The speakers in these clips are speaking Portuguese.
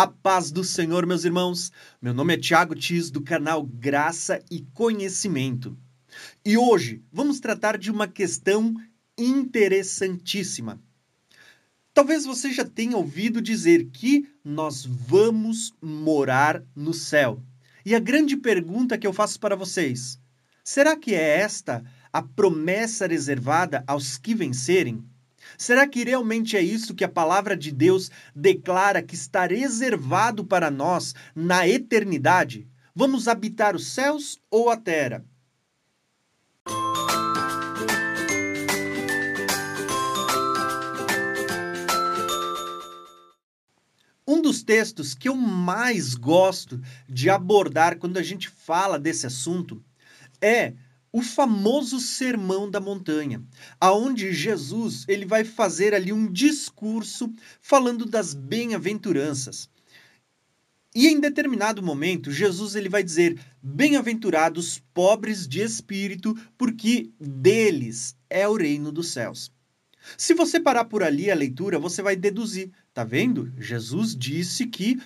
A paz do Senhor, meus irmãos. Meu nome é Tiago Tis, do canal Graça e Conhecimento. E hoje vamos tratar de uma questão interessantíssima. Talvez você já tenha ouvido dizer que nós vamos morar no céu. E a grande pergunta que eu faço para vocês: será que é esta a promessa reservada aos que vencerem? Será que realmente é isso que a palavra de Deus declara que está reservado para nós na eternidade? Vamos habitar os céus ou a terra? Um dos textos que eu mais gosto de abordar quando a gente fala desse assunto é o famoso Sermão da Montanha, aonde Jesus ele vai fazer ali um discurso falando das bem-aventuranças. E em determinado momento, Jesus ele vai dizer: Bem-aventurados pobres de espírito, porque deles é o reino dos céus. Se você parar por ali a leitura, você vai deduzir, tá vendo? Jesus disse que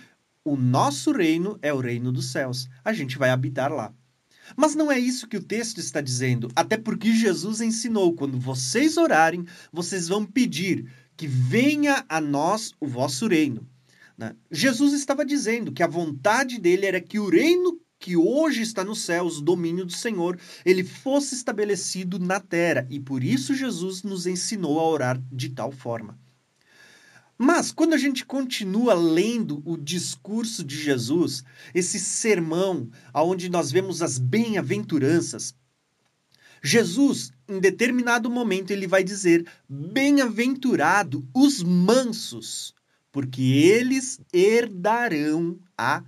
o nosso reino é o reino dos céus. A gente vai habitar lá. Mas não é isso que o texto está dizendo, até porque Jesus ensinou: quando vocês orarem, vocês vão pedir que venha a nós o vosso reino. Né? Jesus estava dizendo que a vontade dele era que o reino que hoje está nos céus, o domínio do Senhor, ele fosse estabelecido na terra. E por isso Jesus nos ensinou a orar de tal forma. Mas quando a gente continua lendo o discurso de Jesus, esse sermão aonde nós vemos as bem-aventuranças, Jesus, em determinado momento, ele vai dizer: Bem-aventurado os mansos, porque eles herdarão a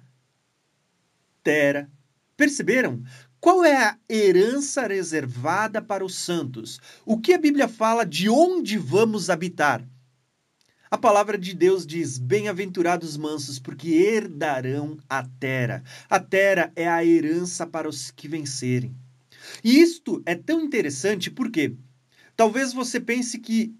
terra. Perceberam? Qual é a herança reservada para os santos? O que a Bíblia fala de onde vamos habitar? A palavra de Deus diz: Bem-aventurados mansos, porque herdarão a terra. A terra é a herança para os que vencerem. E isto é tão interessante porque talvez você pense que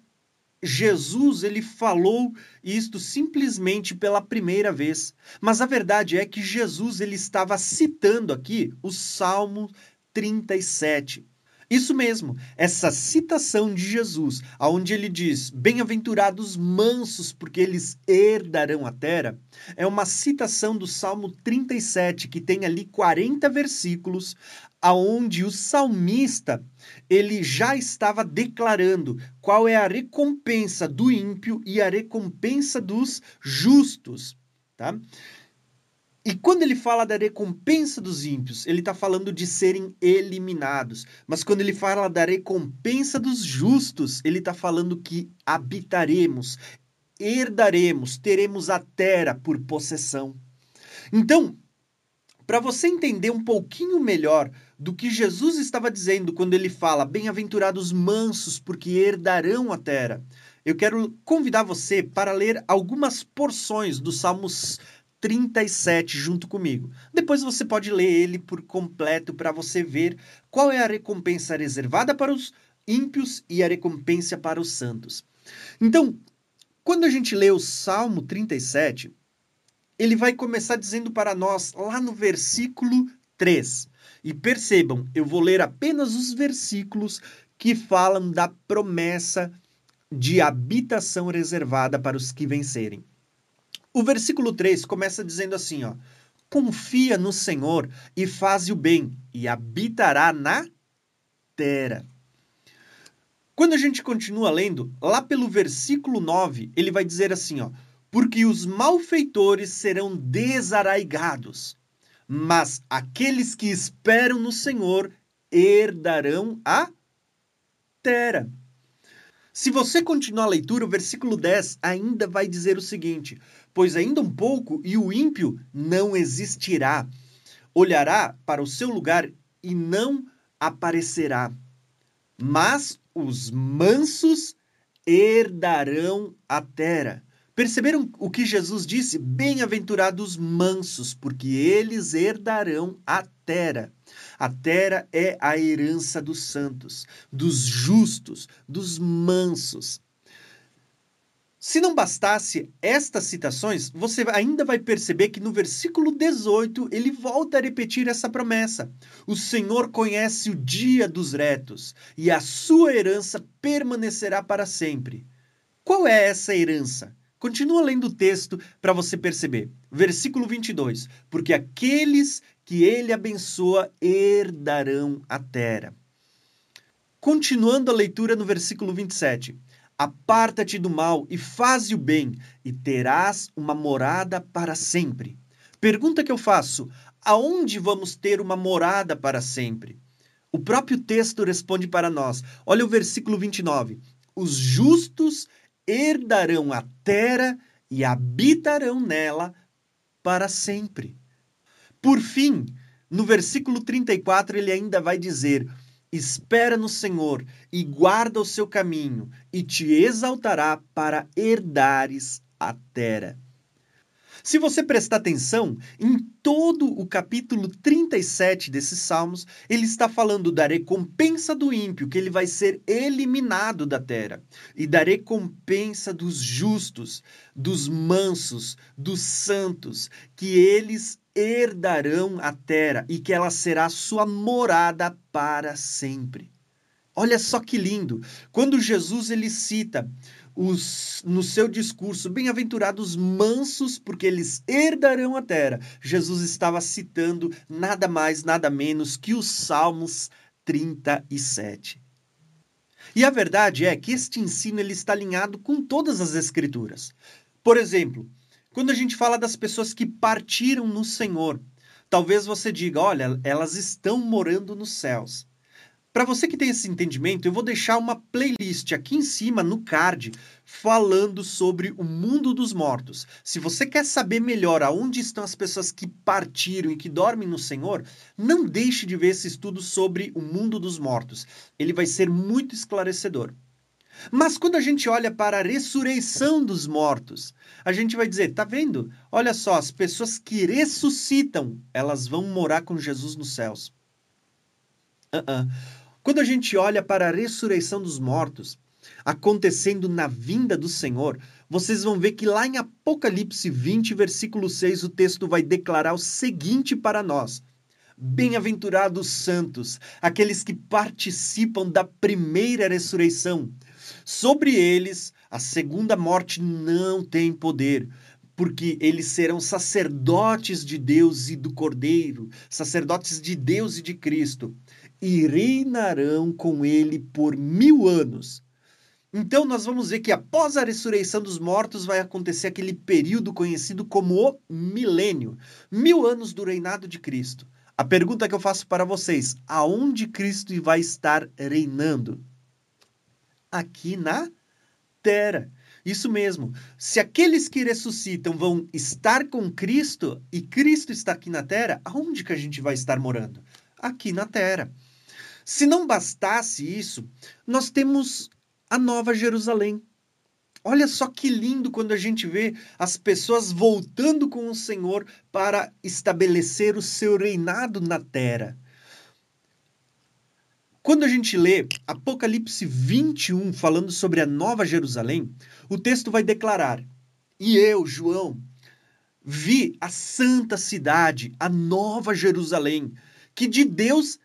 Jesus ele falou isto simplesmente pela primeira vez, mas a verdade é que Jesus ele estava citando aqui o Salmo 37. Isso mesmo, essa citação de Jesus, aonde ele diz: "Bem-aventurados mansos, porque eles herdarão a terra", é uma citação do Salmo 37, que tem ali 40 versículos, aonde o salmista ele já estava declarando qual é a recompensa do ímpio e a recompensa dos justos, tá? E quando ele fala da recompensa dos ímpios, ele está falando de serem eliminados. Mas quando ele fala da recompensa dos justos, ele está falando que habitaremos, herdaremos, teremos a terra por possessão. Então, para você entender um pouquinho melhor do que Jesus estava dizendo quando ele fala: Bem-aventurados mansos, porque herdarão a terra. Eu quero convidar você para ler algumas porções dos Salmos 37 junto comigo. Depois você pode ler ele por completo para você ver qual é a recompensa reservada para os ímpios e a recompensa para os santos. Então, quando a gente lê o Salmo 37, ele vai começar dizendo para nós lá no versículo 3. E percebam, eu vou ler apenas os versículos que falam da promessa de habitação reservada para os que vencerem. O versículo 3 começa dizendo assim, ó: Confia no Senhor e faz o bem, e habitará na terra. Quando a gente continua lendo, lá pelo versículo 9, ele vai dizer assim, ó: Porque os malfeitores serão desarraigados, mas aqueles que esperam no Senhor herdarão a terra. Se você continuar a leitura, o versículo 10 ainda vai dizer o seguinte: Pois ainda um pouco e o ímpio não existirá, olhará para o seu lugar e não aparecerá. Mas os mansos herdarão a terra. Perceberam o que Jesus disse? Bem-aventurados mansos, porque eles herdarão a terra. A terra é a herança dos santos, dos justos, dos mansos. Se não bastasse estas citações, você ainda vai perceber que no versículo 18 ele volta a repetir essa promessa: O Senhor conhece o dia dos retos, e a sua herança permanecerá para sempre. Qual é essa herança? Continua lendo o texto para você perceber. Versículo 22. Porque aqueles que ele abençoa herdarão a terra. Continuando a leitura no versículo 27. Aparta-te do mal e faze o bem, e terás uma morada para sempre. Pergunta que eu faço: aonde vamos ter uma morada para sempre? O próprio texto responde para nós. Olha o versículo 29. Os justos herdarão a terra e habitarão nela para sempre. Por fim, no versículo 34, ele ainda vai dizer: Espera no Senhor e guarda o seu caminho, e te exaltará para herdares a terra. Se você prestar atenção, em todo o capítulo 37 desses salmos, ele está falando da recompensa do ímpio, que ele vai ser eliminado da terra, e da recompensa dos justos, dos mansos, dos santos, que eles herdarão a terra e que ela será sua morada para sempre. Olha só que lindo. Quando Jesus ele cita os, no seu discurso, bem-aventurados mansos, porque eles herdarão a terra. Jesus estava citando nada mais, nada menos que os Salmos 37. E a verdade é que este ensino ele está alinhado com todas as escrituras. Por exemplo, quando a gente fala das pessoas que partiram no Senhor, talvez você diga: olha, elas estão morando nos céus. Para você que tem esse entendimento, eu vou deixar uma playlist aqui em cima no card falando sobre o mundo dos mortos. Se você quer saber melhor aonde estão as pessoas que partiram e que dormem no Senhor, não deixe de ver esse estudo sobre o mundo dos mortos. Ele vai ser muito esclarecedor. Mas quando a gente olha para a ressurreição dos mortos, a gente vai dizer, tá vendo? Olha só, as pessoas que ressuscitam, elas vão morar com Jesus nos céus. Uh -uh. Quando a gente olha para a ressurreição dos mortos, acontecendo na vinda do Senhor, vocês vão ver que lá em Apocalipse 20, versículo 6, o texto vai declarar o seguinte para nós: Bem-aventurados santos, aqueles que participam da primeira ressurreição. Sobre eles, a segunda morte não tem poder, porque eles serão sacerdotes de Deus e do Cordeiro, sacerdotes de Deus e de Cristo, e reinarão com ele por mil anos. Então, nós vamos ver que após a ressurreição dos mortos vai acontecer aquele período conhecido como o milênio mil anos do reinado de Cristo. A pergunta que eu faço para vocês: aonde Cristo vai estar reinando? aqui na terra. Isso mesmo. Se aqueles que ressuscitam vão estar com Cristo e Cristo está aqui na terra, aonde que a gente vai estar morando? Aqui na terra. Se não bastasse isso, nós temos a Nova Jerusalém. Olha só que lindo quando a gente vê as pessoas voltando com o Senhor para estabelecer o seu reinado na terra. Quando a gente lê Apocalipse 21 falando sobre a Nova Jerusalém, o texto vai declarar: E eu, João, vi a santa cidade, a Nova Jerusalém, que de Deus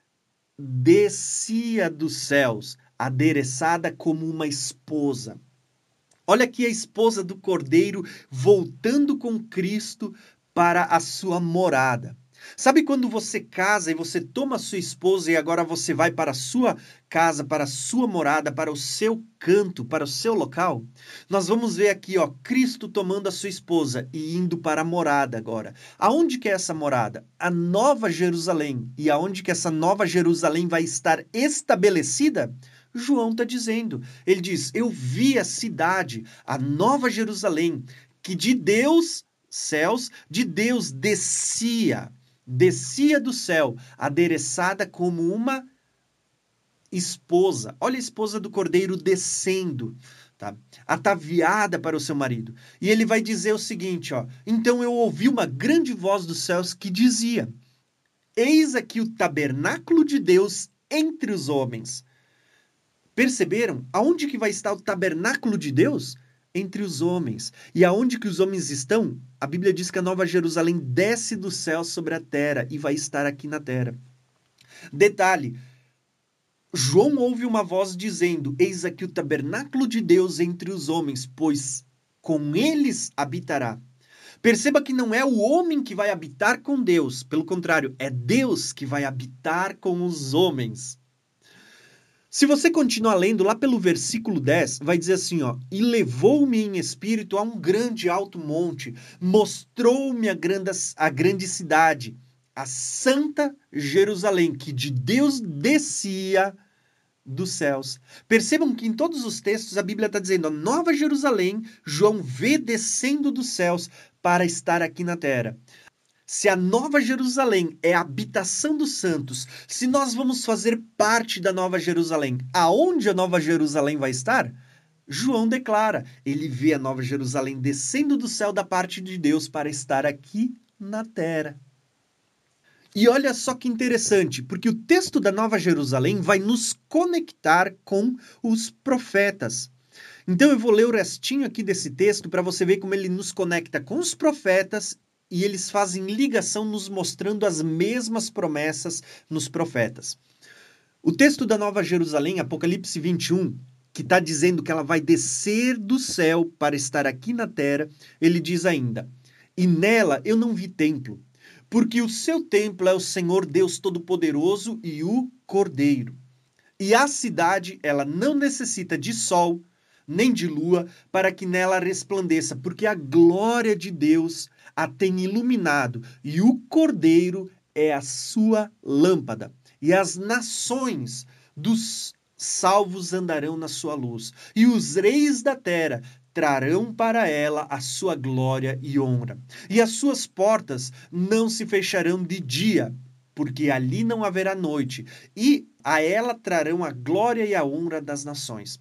descia dos céus, adereçada como uma esposa. Olha aqui a esposa do Cordeiro voltando com Cristo para a sua morada. Sabe quando você casa e você toma sua esposa e agora você vai para a sua casa, para a sua morada, para o seu canto, para o seu local? Nós vamos ver aqui, ó, Cristo tomando a sua esposa e indo para a morada agora. Aonde que é essa morada? A Nova Jerusalém. E aonde que essa Nova Jerusalém vai estar estabelecida? João está dizendo. Ele diz: Eu vi a cidade, a Nova Jerusalém, que de Deus, céus, de Deus descia descia do céu, adereçada como uma esposa. Olha a esposa do cordeiro descendo, tá? Ataviada para o seu marido. E ele vai dizer o seguinte, ó: "Então eu ouvi uma grande voz dos céus que dizia: Eis aqui o tabernáculo de Deus entre os homens." Perceberam aonde que vai estar o tabernáculo de Deus? Entre os homens. E aonde que os homens estão? A Bíblia diz que a Nova Jerusalém desce do céu sobre a terra e vai estar aqui na terra. Detalhe: João ouve uma voz dizendo: Eis aqui o tabernáculo de Deus entre os homens, pois com eles habitará. Perceba que não é o homem que vai habitar com Deus, pelo contrário, é Deus que vai habitar com os homens. Se você continuar lendo lá pelo versículo 10, vai dizer assim, ó: "E levou-me em espírito a um grande alto monte, mostrou-me a grande, a grande cidade, a santa Jerusalém, que de Deus descia dos céus. Percebam que em todos os textos a Bíblia está dizendo a Nova Jerusalém, João vê descendo dos céus para estar aqui na terra. Se a Nova Jerusalém é a habitação dos santos, se nós vamos fazer parte da Nova Jerusalém, aonde a Nova Jerusalém vai estar? João declara: ele vê a Nova Jerusalém descendo do céu da parte de Deus para estar aqui na terra. E olha só que interessante, porque o texto da Nova Jerusalém vai nos conectar com os profetas. Então eu vou ler o restinho aqui desse texto para você ver como ele nos conecta com os profetas e eles fazem ligação nos mostrando as mesmas promessas nos profetas. O texto da Nova Jerusalém, Apocalipse 21, que está dizendo que ela vai descer do céu para estar aqui na terra, ele diz ainda: E nela eu não vi templo porque o seu templo é o Senhor Deus Todo-Poderoso e o Cordeiro. E a cidade, ela não necessita de sol nem de lua para que nela resplandeça, porque a glória de Deus a tem iluminado e o Cordeiro é a sua lâmpada. E as nações dos salvos andarão na sua luz, e os reis da terra trarão para ela a sua glória e honra. E as suas portas não se fecharão de dia, porque ali não haverá noite, e a ela trarão a glória e a honra das nações.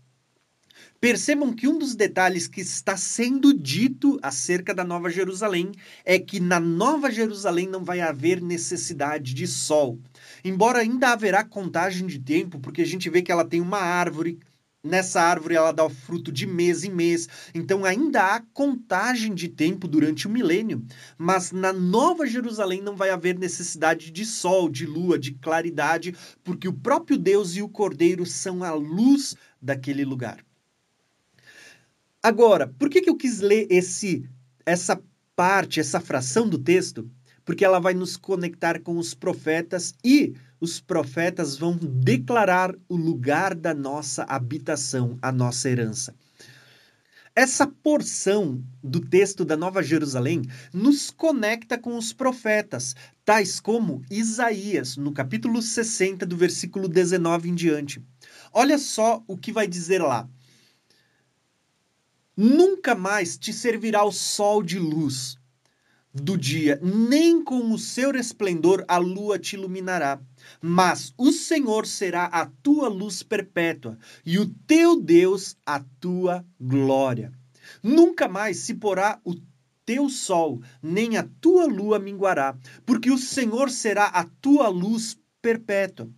Percebam que um dos detalhes que está sendo dito acerca da Nova Jerusalém é que na Nova Jerusalém não vai haver necessidade de sol. Embora ainda haverá contagem de tempo, porque a gente vê que ela tem uma árvore Nessa árvore ela dá o fruto de mês em mês, então ainda há contagem de tempo durante o milênio, mas na Nova Jerusalém não vai haver necessidade de sol, de lua, de claridade, porque o próprio Deus e o Cordeiro são a luz daquele lugar. Agora, por que, que eu quis ler esse, essa parte, essa fração do texto? Porque ela vai nos conectar com os profetas e os profetas vão declarar o lugar da nossa habitação, a nossa herança. Essa porção do texto da Nova Jerusalém nos conecta com os profetas, tais como Isaías, no capítulo 60, do versículo 19 em diante. Olha só o que vai dizer lá. Nunca mais te servirá o sol de luz do dia, nem com o seu resplendor a lua te iluminará. Mas o Senhor será a tua luz perpétua e o teu Deus a tua glória. Nunca mais se porá o teu sol, nem a tua lua minguará, porque o Senhor será a tua luz perpétua,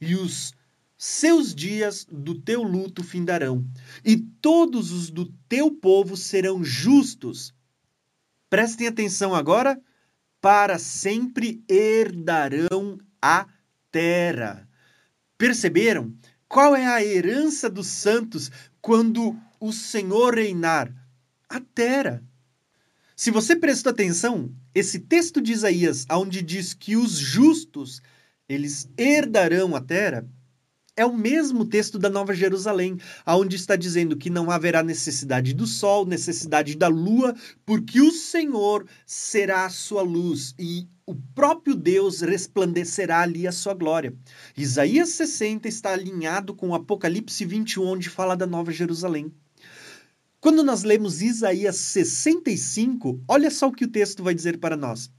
e os seus dias do teu luto findarão, e todos os do teu povo serão justos. Prestem atenção agora, para sempre herdarão a terra. Perceberam? Qual é a herança dos santos quando o Senhor reinar? A terra. Se você prestou atenção, esse texto de Isaías, onde diz que os justos eles herdarão a terra, é o mesmo texto da Nova Jerusalém, onde está dizendo que não haverá necessidade do sol, necessidade da lua, porque o Senhor será a sua luz e o próprio Deus resplandecerá ali a sua glória. Isaías 60 está alinhado com Apocalipse 21, onde fala da Nova Jerusalém. Quando nós lemos Isaías 65, olha só o que o texto vai dizer para nós.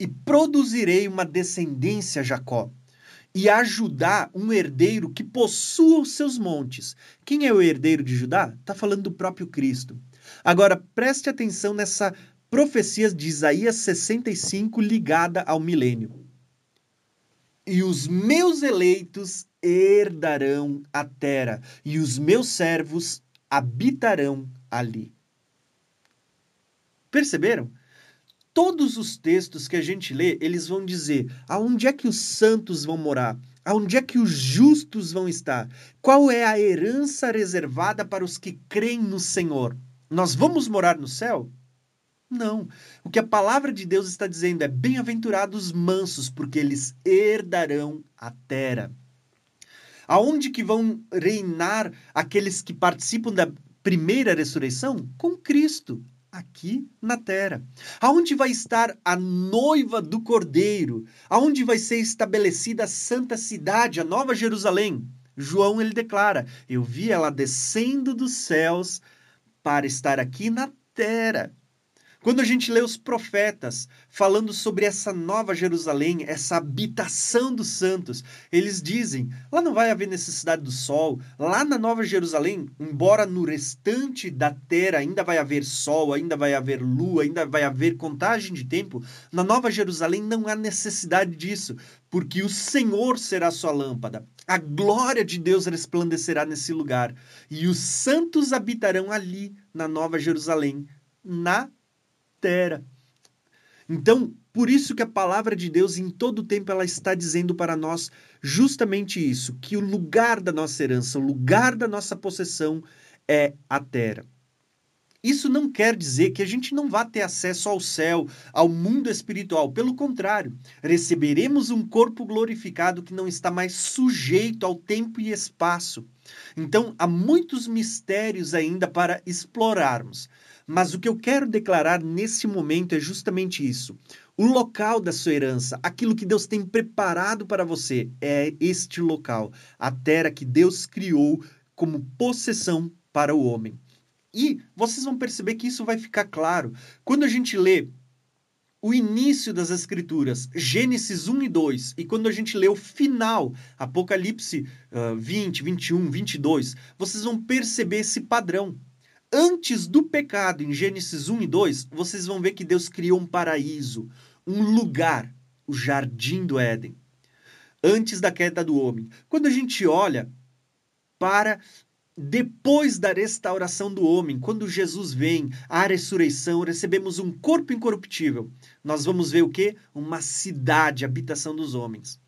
E produzirei uma descendência, Jacó e a Judá um herdeiro que possua os seus montes. Quem é o herdeiro de Judá? Está falando do próprio Cristo. Agora, preste atenção nessa profecia de Isaías 65 ligada ao milênio. E os meus eleitos herdarão a terra, e os meus servos habitarão ali. Perceberam? Todos os textos que a gente lê, eles vão dizer aonde é que os santos vão morar, aonde é que os justos vão estar, qual é a herança reservada para os que creem no Senhor. Nós vamos morar no céu? Não. O que a palavra de Deus está dizendo é: bem-aventurados mansos, porque eles herdarão a terra. Aonde que vão reinar aqueles que participam da primeira ressurreição? Com Cristo, aqui na terra. Aonde vai estar a noiva do Cordeiro? Aonde vai ser estabelecida a santa cidade, a nova Jerusalém? João ele declara: Eu vi ela descendo dos céus para estar aqui na terra. Quando a gente lê os profetas falando sobre essa nova Jerusalém, essa habitação dos santos, eles dizem: lá não vai haver necessidade do sol, lá na nova Jerusalém, embora no restante da terra ainda vai haver sol, ainda vai haver lua, ainda vai haver contagem de tempo, na nova Jerusalém não há necessidade disso, porque o Senhor será sua lâmpada. A glória de Deus resplandecerá nesse lugar, e os santos habitarão ali na nova Jerusalém, na terra. Então, por isso que a palavra de Deus em todo o tempo ela está dizendo para nós justamente isso, que o lugar da nossa herança, o lugar da nossa possessão é a terra. Isso não quer dizer que a gente não vá ter acesso ao céu, ao mundo espiritual. Pelo contrário, receberemos um corpo glorificado que não está mais sujeito ao tempo e espaço. Então, há muitos mistérios ainda para explorarmos. Mas o que eu quero declarar nesse momento é justamente isso. O local da sua herança, aquilo que Deus tem preparado para você, é este local, a terra que Deus criou como possessão para o homem. E vocês vão perceber que isso vai ficar claro quando a gente lê o início das Escrituras, Gênesis 1 e 2, e quando a gente lê o final, Apocalipse uh, 20, 21, 22, vocês vão perceber esse padrão antes do pecado, em Gênesis 1 e 2, vocês vão ver que Deus criou um paraíso, um lugar, o jardim do Éden. Antes da queda do homem. Quando a gente olha para depois da restauração do homem, quando Jesus vem, a ressurreição, recebemos um corpo incorruptível. Nós vamos ver o que? Uma cidade, habitação dos homens.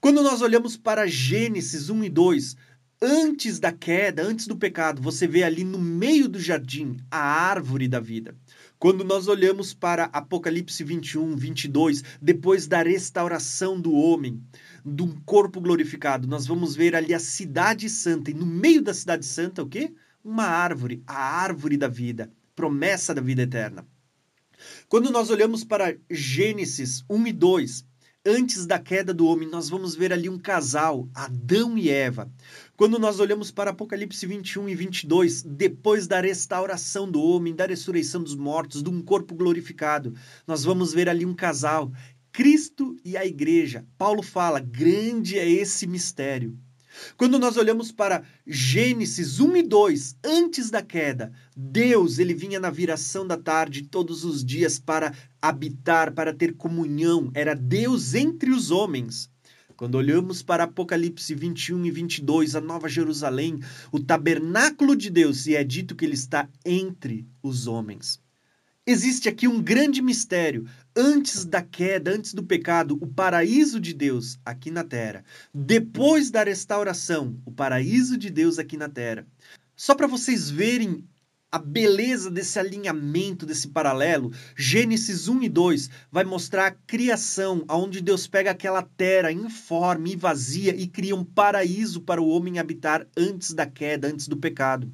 Quando nós olhamos para Gênesis 1 e 2, antes da queda, antes do pecado, você vê ali no meio do jardim a árvore da vida. Quando nós olhamos para Apocalipse 21, 22, depois da restauração do homem, de um corpo glorificado, nós vamos ver ali a cidade santa. E no meio da cidade santa, o quê? Uma árvore, a árvore da vida, promessa da vida eterna. Quando nós olhamos para Gênesis 1 e 2, antes da queda do homem, nós vamos ver ali um casal, Adão e Eva. Quando nós olhamos para Apocalipse 21 e 22, depois da restauração do homem, da ressurreição dos mortos, de um corpo glorificado, nós vamos ver ali um casal, Cristo e a igreja. Paulo fala: grande é esse mistério. Quando nós olhamos para Gênesis 1 e 2, antes da queda, Deus ele vinha na viração da tarde todos os dias para habitar, para ter comunhão. Era Deus entre os homens. Quando olhamos para Apocalipse 21 e 22, a Nova Jerusalém, o tabernáculo de Deus, e é dito que ele está entre os homens. Existe aqui um grande mistério. Antes da queda, antes do pecado, o paraíso de Deus aqui na terra. Depois da restauração, o paraíso de Deus aqui na terra. Só para vocês verem a beleza desse alinhamento, desse paralelo, Gênesis 1 e 2 vai mostrar a criação, onde Deus pega aquela terra informe e vazia e cria um paraíso para o homem habitar antes da queda, antes do pecado.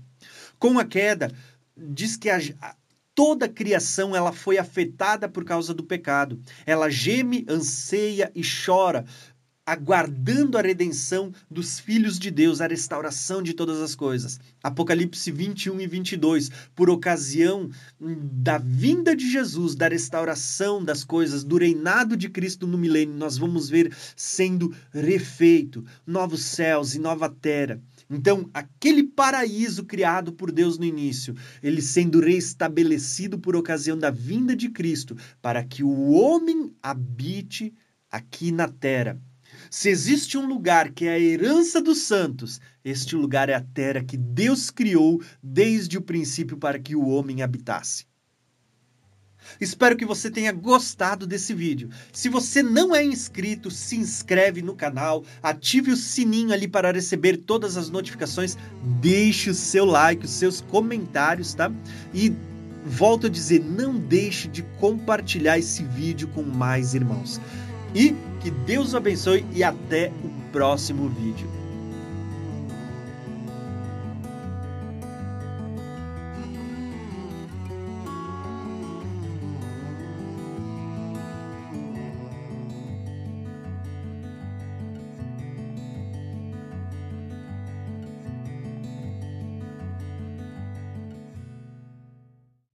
Com a queda, diz que a, toda a criação ela foi afetada por causa do pecado. Ela geme, anseia e chora, aguardando a redenção dos filhos de Deus, a restauração de todas as coisas. Apocalipse 21 e 22, por ocasião da vinda de Jesus, da restauração das coisas, do reinado de Cristo no milênio, nós vamos ver sendo refeito novos céus e nova terra. Então, aquele paraíso criado por Deus no início, ele sendo restabelecido por ocasião da vinda de Cristo, para que o homem habite aqui na terra. Se existe um lugar que é a herança dos santos, este lugar é a terra que Deus criou desde o princípio para que o homem habitasse. Espero que você tenha gostado desse vídeo. Se você não é inscrito, se inscreve no canal, ative o sininho ali para receber todas as notificações, deixe o seu like, os seus comentários, tá? E volto a dizer, não deixe de compartilhar esse vídeo com mais irmãos. E que Deus o abençoe e até o próximo vídeo.